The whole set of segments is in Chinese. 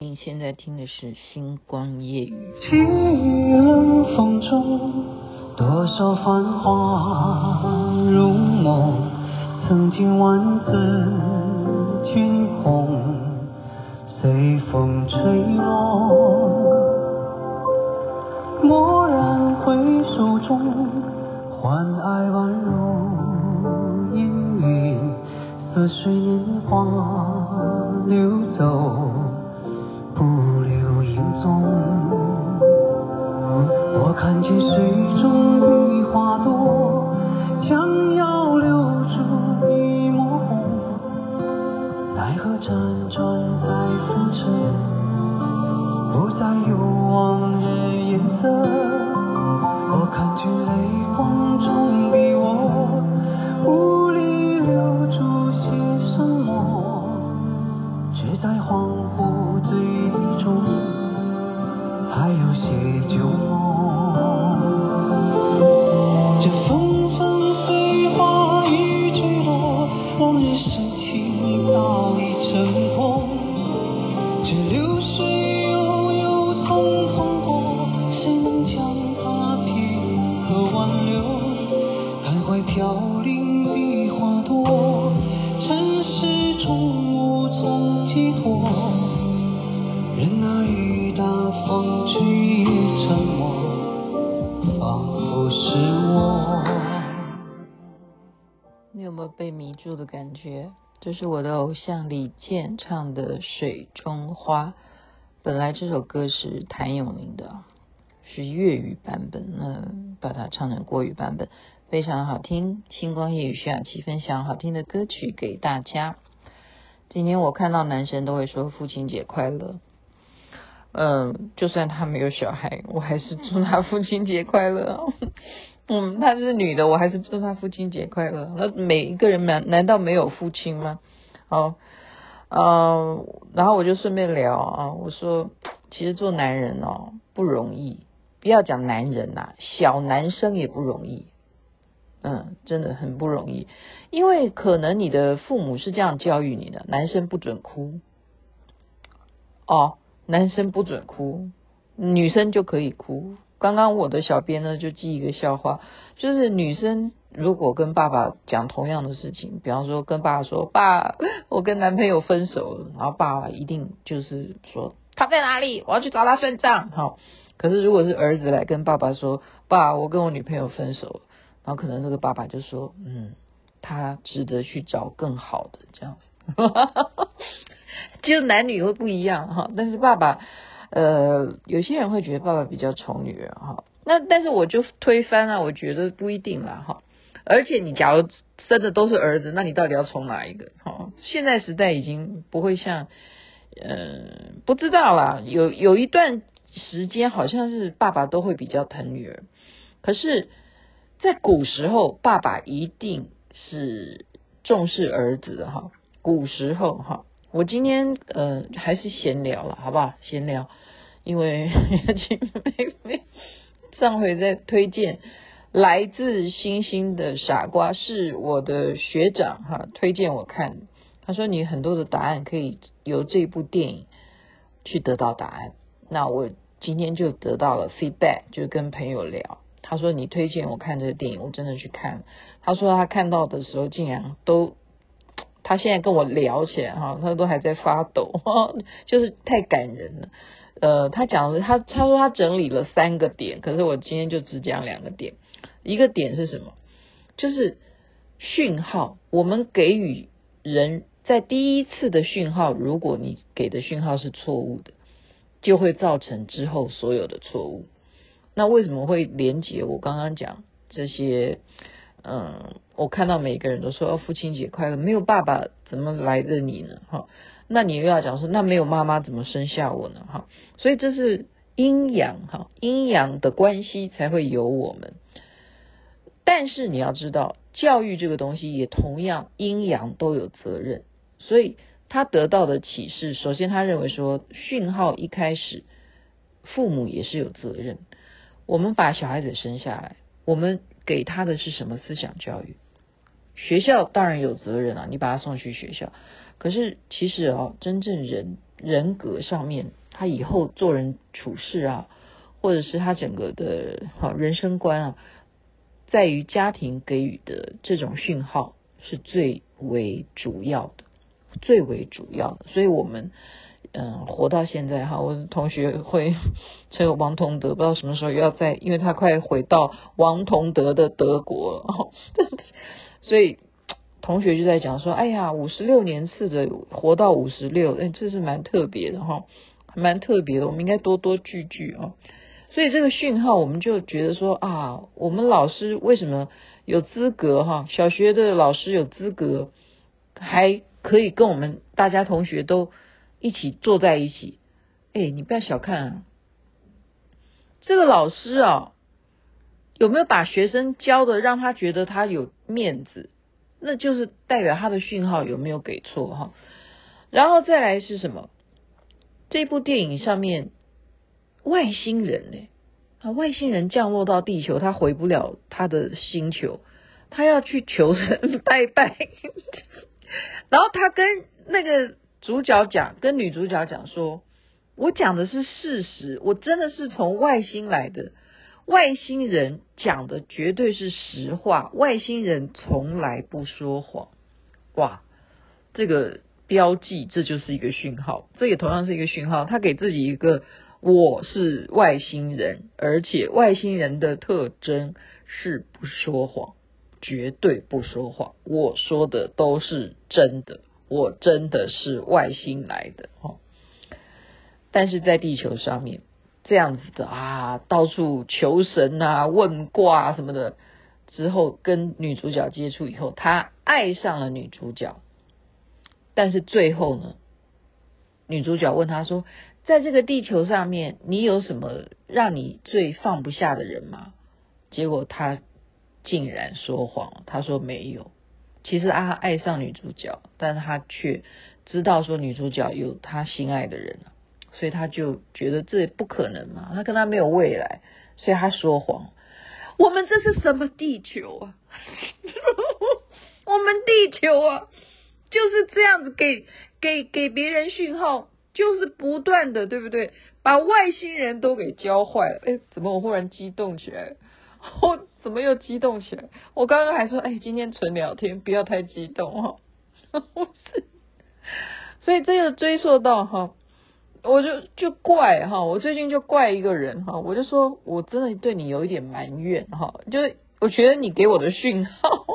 您现在听的是《星光夜语》。清冷风中，多少繁华如梦，曾经万紫千红，随风吹落。蓦然回首中，欢爱宛如烟云，似水年华流走。我看见水中的花朵，觉，这是我的偶像李健唱的《水中花》。本来这首歌是谭咏麟的，是粤语版本，那把它唱成国语版本，非常好听。星光夜雨徐雅琪分享好听的歌曲给大家。今天我看到男生都会说父亲节快乐，嗯，就算他没有小孩，我还是祝他父亲节快乐。嗯，她是女的，我还是祝她父亲节快乐。那每一个人难难道没有父亲吗？哦，嗯、呃，然后我就顺便聊啊，我说其实做男人哦不容易，不要讲男人呐、小男生也不容易，嗯，真的很不容易，因为可能你的父母是这样教育你的，男生不准哭，哦，男生不准哭，女生就可以哭。刚刚我的小编呢就记一个笑话，就是女生如果跟爸爸讲同样的事情，比方说跟爸爸说，爸，我跟男朋友分手了，然后爸爸一定就是说他在哪里，我要去找他算账。好，可是如果是儿子来跟爸爸说，爸，我跟我女朋友分手了，然后可能那个爸爸就说，嗯，他值得去找更好的这样子，就男女会不一样哈，但是爸爸。呃，有些人会觉得爸爸比较宠女儿哈，那但是我就推翻了，我觉得不一定啦哈。而且你假如生的都是儿子，那你到底要宠哪一个？哈，现在时代已经不会像，呃，不知道啦。有有一段时间好像是爸爸都会比较疼女儿，可是，在古时候爸爸一定是重视儿子的哈。古时候哈。我今天呃还是闲聊了，好不好？闲聊，因为妹妹上回在推荐来自星星的傻瓜，是我的学长哈，推荐我看。他说你很多的答案可以由这部电影去得到答案。那我今天就得到了 feedback，就跟朋友聊。他说你推荐我看这个电影，我真的去看。他说他看到的时候竟然都。他现在跟我聊起来哈，他都还在发抖，就是太感人了。呃，他讲的他他说他整理了三个点，可是我今天就只讲两个点。一个点是什么？就是讯号。我们给予人在第一次的讯号，如果你给的讯号是错误的，就会造成之后所有的错误。那为什么会连结我刚刚讲这些？嗯，我看到每个人都说父亲节快乐，没有爸爸怎么来的你呢？哈，那你又要讲说，那没有妈妈怎么生下我呢？哈，所以这是阴阳哈，阴阳的关系才会有我们。但是你要知道，教育这个东西也同样阴阳都有责任，所以他得到的启示，首先他认为说讯号一开始，父母也是有责任。我们把小孩子生下来，我们。给他的是什么思想教育？学校当然有责任啊，你把他送去学校。可是其实哦，真正人人格上面，他以后做人处事啊，或者是他整个的好人生观啊，在于家庭给予的这种讯号是最为主要的，最为主要的。所以我们嗯活到现在哈，我的同学会称王同德，不知道什么时候又要再，因为他快回到王同德的德国了，所以。同学就在讲说：“哎呀，五十六年次的活到五十六，哎，这是蛮特别的哈，蛮特别的。我们应该多多聚聚啊。所以这个讯号，我们就觉得说啊，我们老师为什么有资格哈？小学的老师有资格，还可以跟我们大家同学都一起坐在一起。哎，你不要小看啊，这个老师啊，有没有把学生教的让他觉得他有面子？”那就是代表他的讯号有没有给错哈，然后再来是什么？这部电影上面外星人呢？啊，外星人降落到地球，他回不了他的星球，他要去求神拜拜。然后他跟那个主角讲，跟女主角讲说：“我讲的是事实，我真的是从外星来的。”外星人讲的绝对是实话，外星人从来不说谎。哇，这个标记，这就是一个讯号，这也同样是一个讯号。他给自己一个我是外星人，而且外星人的特征是不说谎，绝对不说谎。我说的都是真的，我真的是外星来的哦。但是在地球上面。这样子的啊，到处求神啊、问卦啊什么的，之后跟女主角接触以后，他爱上了女主角。但是最后呢，女主角问他说：“在这个地球上面，你有什么让你最放不下的人吗？”结果他竟然说谎，他说没有。其实他爱上女主角，但他却知道说女主角有他心爱的人。所以他就觉得这不可能嘛，他跟他没有未来，所以他说谎。我们这是什么地球啊？我们地球啊，就是这样子给给给别人讯号，就是不断的，对不对？把外星人都给教坏了。哎，怎么我忽然激动起来？我怎么又激动起来？我刚刚还说，哎，今天纯聊天，不要太激动哈。所以这个追溯到哈。我就就怪哈，我最近就怪一个人哈，我就说我真的对你有一点埋怨哈，就是我觉得你给我的讯号，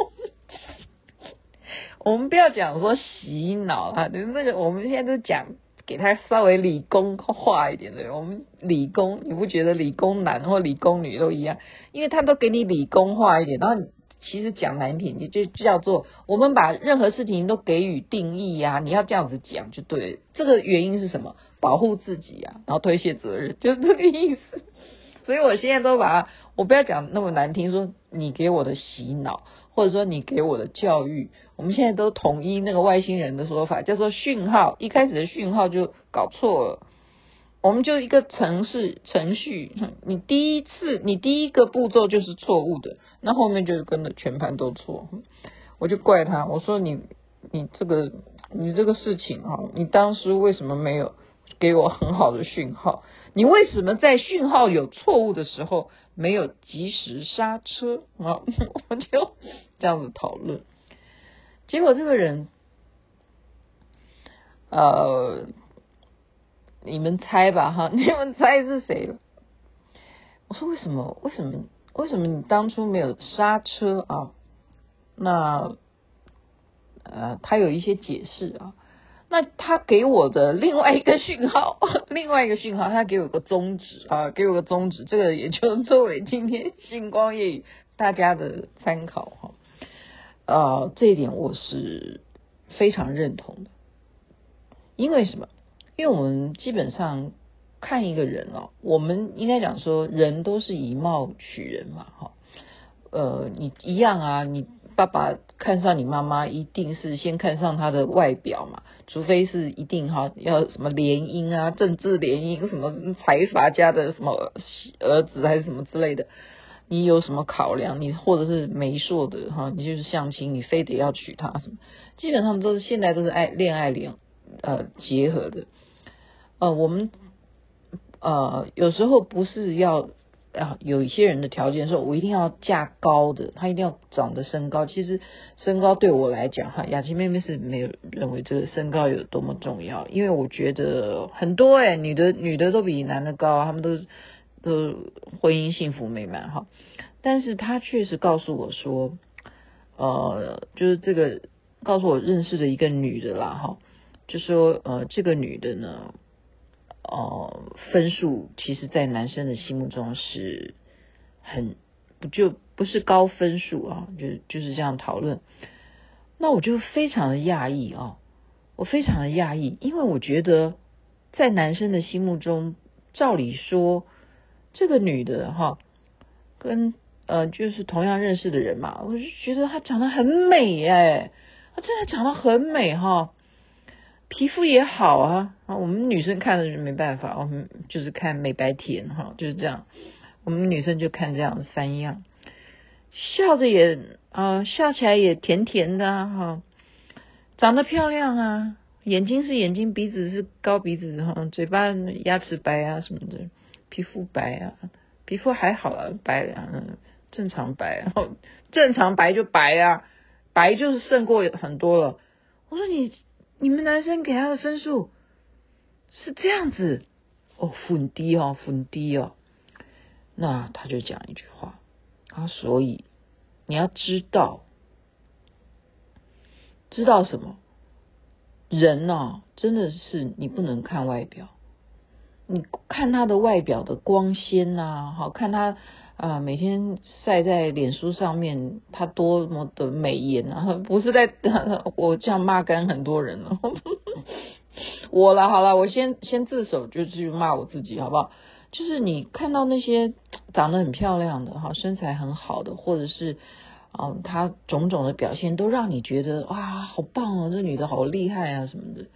我们不要讲说洗脑啊，就是那个我们现在都讲给他稍微理工化一点的，我们理工你不觉得理工男或理工女都一样？因为他都给你理工化一点，然后其实讲难听，你就叫做我们把任何事情都给予定义呀，你要这样子讲就对。这个原因是什么？保护自己啊，然后推卸责任，就是这个意思。所以我现在都把它，我不要讲那么难听，说你给我的洗脑，或者说你给我的教育，我们现在都统一那个外星人的说法，叫做讯号。一开始的讯号就搞错了，我们就一个程式程序，你第一次你第一个步骤就是错误的，那后面就跟着全盘都错。我就怪他，我说你你这个你这个事情哈，你当时为什么没有？给我很好的讯号，你为什么在讯号有错误的时候没有及时刹车啊？我就这样子讨论，结果这个人，呃，你们猜吧哈，你们猜是谁？我说为什么？为什么？为什么你当初没有刹车啊？那呃，他有一些解释啊。那他给我的另外一个讯号，另外一个讯号，他给我个宗旨啊，给我个宗旨，这个也就作为今天星光夜语大家的参考哈。呃，这一点我是非常认同的，因为什么？因为我们基本上看一个人哦，我们应该讲说，人都是以貌取人嘛，哈。呃，你一样啊，你。爸爸看上你妈妈，一定是先看上她的外表嘛，除非是一定哈，要什么联姻啊，政治联姻，什么财阀家的什么儿子还是什么之类的，你有什么考量？你或者是媒妁的哈，你就是相亲，你非得要娶她什么？基本上都是现在都是爱恋爱联呃结合的，呃，我们呃有时候不是要啊，有一些人的条件说，我一定要嫁高的，他一定要长得身高。其实身高对我来讲，哈，雅琪妹妹是没有认为这个身高有多么重要，因为我觉得很多哎、女的女的都比男的高，他们都都婚姻幸福美满哈。但是他确实告诉我说，呃，就是这个告诉我认识的一个女的啦哈，就说呃这个女的呢。哦、分数其实，在男生的心目中是很不就不是高分数啊，就就是这样讨论。那我就非常的讶异啊，我非常的讶异，因为我觉得在男生的心目中，照理说这个女的哈，跟呃就是同样认识的人嘛，我就觉得她长得很美哎，她真的长得很美哈。皮肤也好啊，啊，我们女生看的就没办法，我们就是看美白甜哈，就是这样。我们女生就看这样三样，笑着也啊、笑起来也甜甜的哈，长得漂亮啊，眼睛是眼睛，鼻子是高鼻子哈，嘴巴牙齿白啊什么的，皮肤白啊，皮肤还好啊，白啊，正常白啊，正常白就白啊，白就是胜过很多了。我说你。你们男生给他的分数是这样子哦，很低哦，很低哦。那他就讲一句话啊，所以你要知道，知道什么？人呐、啊，真的是你不能看外表，你看他的外表的光鲜呐、啊，好看他。啊，每天晒在脸书上面，他多么的美颜啊！不是在 我这样骂干很多人了，我了好了，我先先自首，就去骂我自己好不好？就是你看到那些 长得很漂亮的哈，身材很好的，或者是啊，他种种的表现都让你觉得哇，好棒哦，这女的好厉害啊什么的，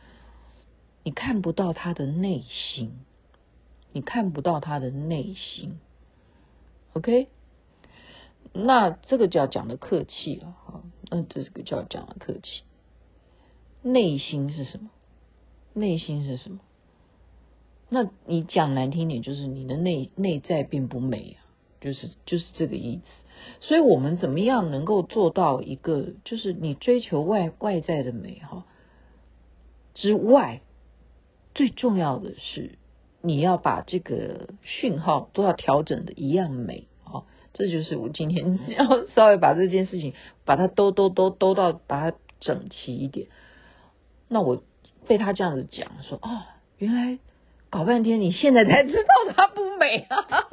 你看不到她的内心，你看不到她的内心。OK，那这个叫讲的客气了哈，那这个叫讲的客气。内心是什么？内心是什么？那你讲难听点，就是你的内内在并不美啊，就是就是这个意思。所以我们怎么样能够做到一个，就是你追求外外在的美哈之外，最重要的是。你要把这个讯号都要调整的一样美哦，这就是我今天要稍微把这件事情把它兜兜兜兜到把它整齐一点。那我被他这样子讲说哦，原来搞半天你现在才知道它不美啊！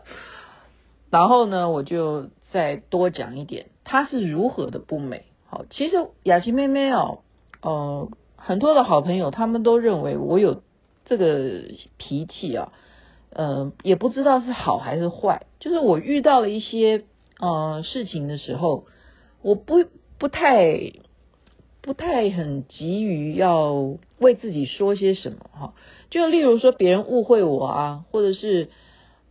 然后呢，我就再多讲一点，它是如何的不美。好，其实雅琪妹妹哦，呃，很多的好朋友他们都认为我有。这个脾气啊，呃，也不知道是好还是坏。就是我遇到了一些呃事情的时候，我不不太不太很急于要为自己说些什么哈。就例如说别人误会我啊，或者是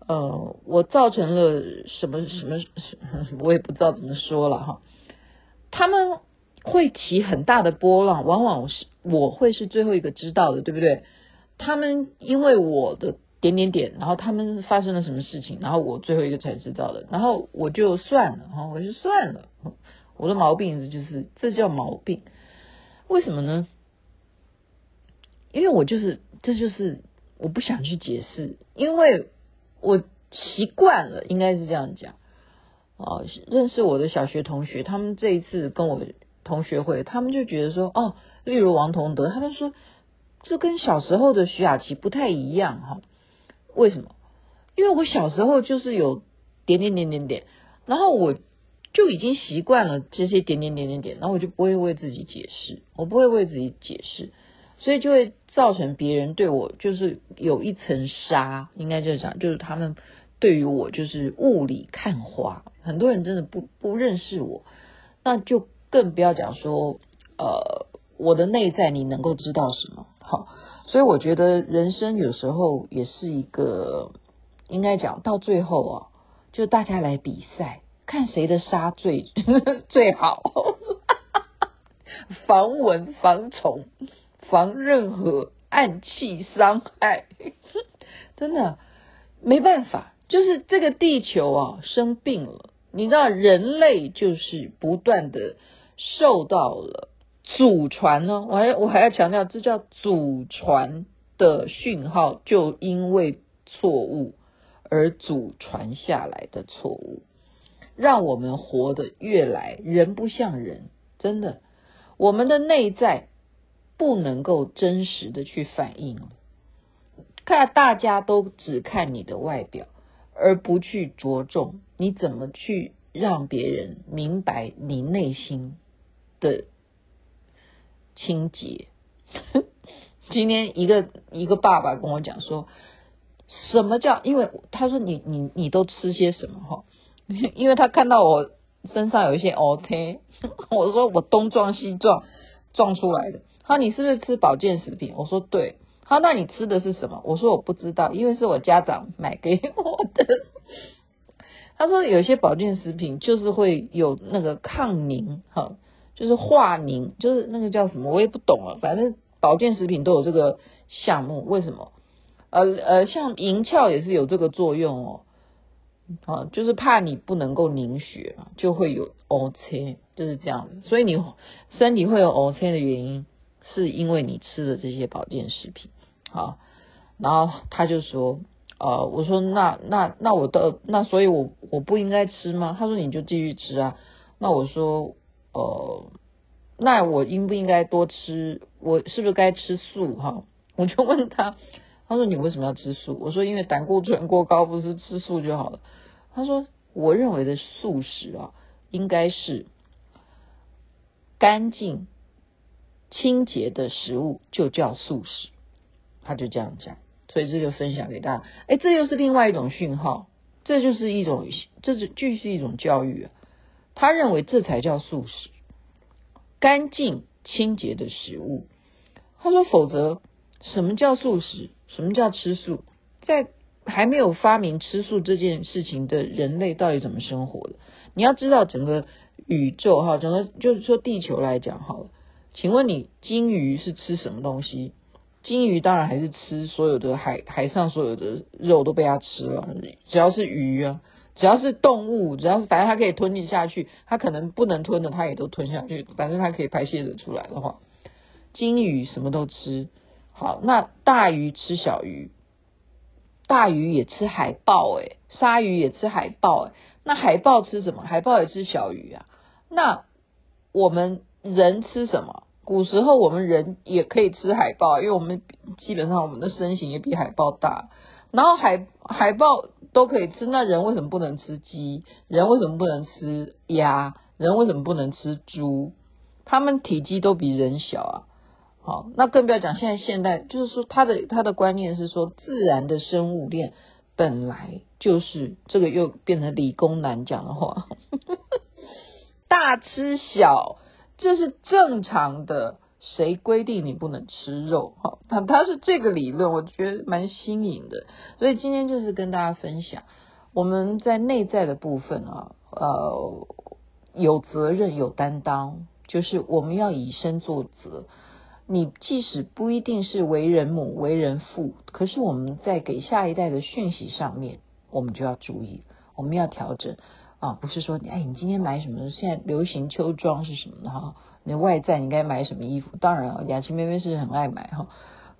呃我造成了什么什么，我也不知道怎么说了哈。他们会起很大的波浪，往往是我会是最后一个知道的，对不对？他们因为我的点点点，然后他们发生了什么事情，然后我最后一个才知道的，然后我就算了哈，我就算了。我的毛病是就是这叫毛病，为什么呢？因为我就是这就是我不想去解释，因为我习惯了，应该是这样讲。哦，认识我的小学同学，他们这一次跟我同学会，他们就觉得说，哦，例如王同德，他就说。这跟小时候的徐雅琪不太一样哈，为什么？因为我小时候就是有点点点点点，然后我就已经习惯了这些点点点点点，然后我就不会为自己解释，我不会为自己解释，所以就会造成别人对我就是有一层纱，应该就是讲，就是他们对于我就是雾里看花，很多人真的不不认识我，那就更不要讲说呃我的内在你能够知道什么。好，所以我觉得人生有时候也是一个，应该讲到最后啊，就大家来比赛，看谁的杀最 最好，防蚊、防虫、防任何暗器伤害，真的没办法，就是这个地球啊生病了。你知道，人类就是不断的受到了祖传呢，我还我还要强调，这叫祖传的讯号，就因为错误而祖传下来的错误，让我们活得越来人不像人，真的，我们的内在不能够真实的去反映，看大家都只看你的外表。而不去着重你怎么去让别人明白你内心的清洁。今天一个一个爸爸跟我讲说，什么叫？因为他说你你你都吃些什么哈？因为他看到我身上有一些 OK，我说我东撞西撞撞出来的。他说你是不是吃保健食品？我说对。好，那你吃的是什么？我说我不知道，因为是我家长买给我的。他说有些保健食品就是会有那个抗凝，哈，就是化凝，就是那个叫什么，我也不懂了。反正保健食品都有这个项目，为什么？呃呃，像银翘也是有这个作用哦，啊，就是怕你不能够凝血，就会有 O C，就是这样子。所以你身体会有 O C 的原因。是因为你吃的这些保健食品，好，然后他就说，呃，我说那那那我的那所以我我不应该吃吗？他说你就继续吃啊。那我说，呃，那我应不应该多吃？我是不是该吃素？哈，我就问他，他说你为什么要吃素？我说因为胆固醇过高，不是吃素就好了。他说我认为的素食啊，应该是干净。清洁的食物就叫素食，他就这样讲，所以这就分享给大家。哎，这又是另外一种讯号，这就是一种，这是就是一种教育啊。他认为这才叫素食，干净清洁的食物。他说，否则什么叫素食？什么叫吃素？在还没有发明吃素这件事情的人类到底怎么生活的？你要知道，整个宇宙哈，整个就是说地球来讲好了。请问你鲸鱼是吃什么东西？鲸鱼当然还是吃所有的海海上所有的肉都被它吃了，只要是鱼啊，只要是动物，只要是反正它可以吞进下去，它可能不能吞的它也都吞下去，反正它可以排泄的出来的话，鲸鱼什么都吃。好，那大鱼吃小鱼，大鱼也吃海豹，诶，鲨鱼也吃海豹，诶，那海豹吃什么？海豹也吃小鱼啊。那我们。人吃什么？古时候我们人也可以吃海豹，因为我们基本上我们的身形也比海豹大。然后海海豹都可以吃，那人为什么不能吃鸡？人为什么不能吃鸭？人为什么不能吃猪？他们体积都比人小啊！好，那更不要讲现在现代，就是说他的他的观念是说，自然的生物链本来就是这个，又变成理工男讲的话，大吃小。这是正常的，谁规定你不能吃肉？哈，他他是这个理论，我觉得蛮新颖的。所以今天就是跟大家分享，我们在内在的部分啊，呃，有责任有担当，就是我们要以身作则。你即使不一定是为人母、为人父，可是我们在给下一代的讯息上面，我们就要注意，我们要调整。啊，不是说你哎，你今天买什么？现在流行秋装是什么的哈？你外在你该买什么衣服？当然了，雅琪妹妹是很爱买哈。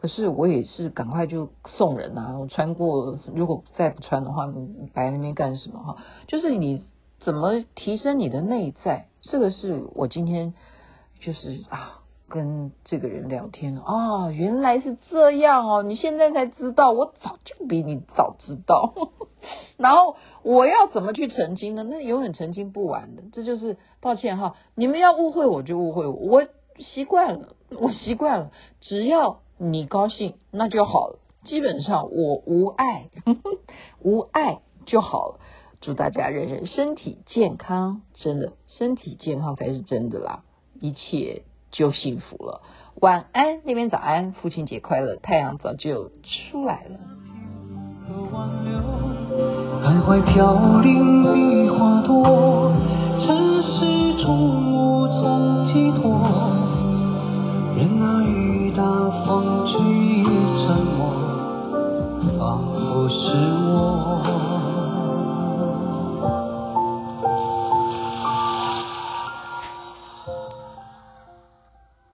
可是我也是赶快就送人呐。我穿过，如果再不穿的话，你摆在那边干什么哈？就是你怎么提升你的内在？这个是我今天就是啊。跟这个人聊天啊，原来是这样哦！你现在才知道，我早就比你早知道。然后我要怎么去澄清呢？那永远澄清不完的。这就是抱歉哈，你们要误会我就误会我，我习惯了，我习惯了。只要你高兴，那就好了。基本上我无碍，无碍就好了。祝大家人人身体健康，真的身体健康才是真的啦，一切。就幸福了。晚安，那边早安，父亲节快乐。太阳早就出来了。徘徊飘零的花朵，城市中无从寄托。人啊，大风吹沉默，仿佛是我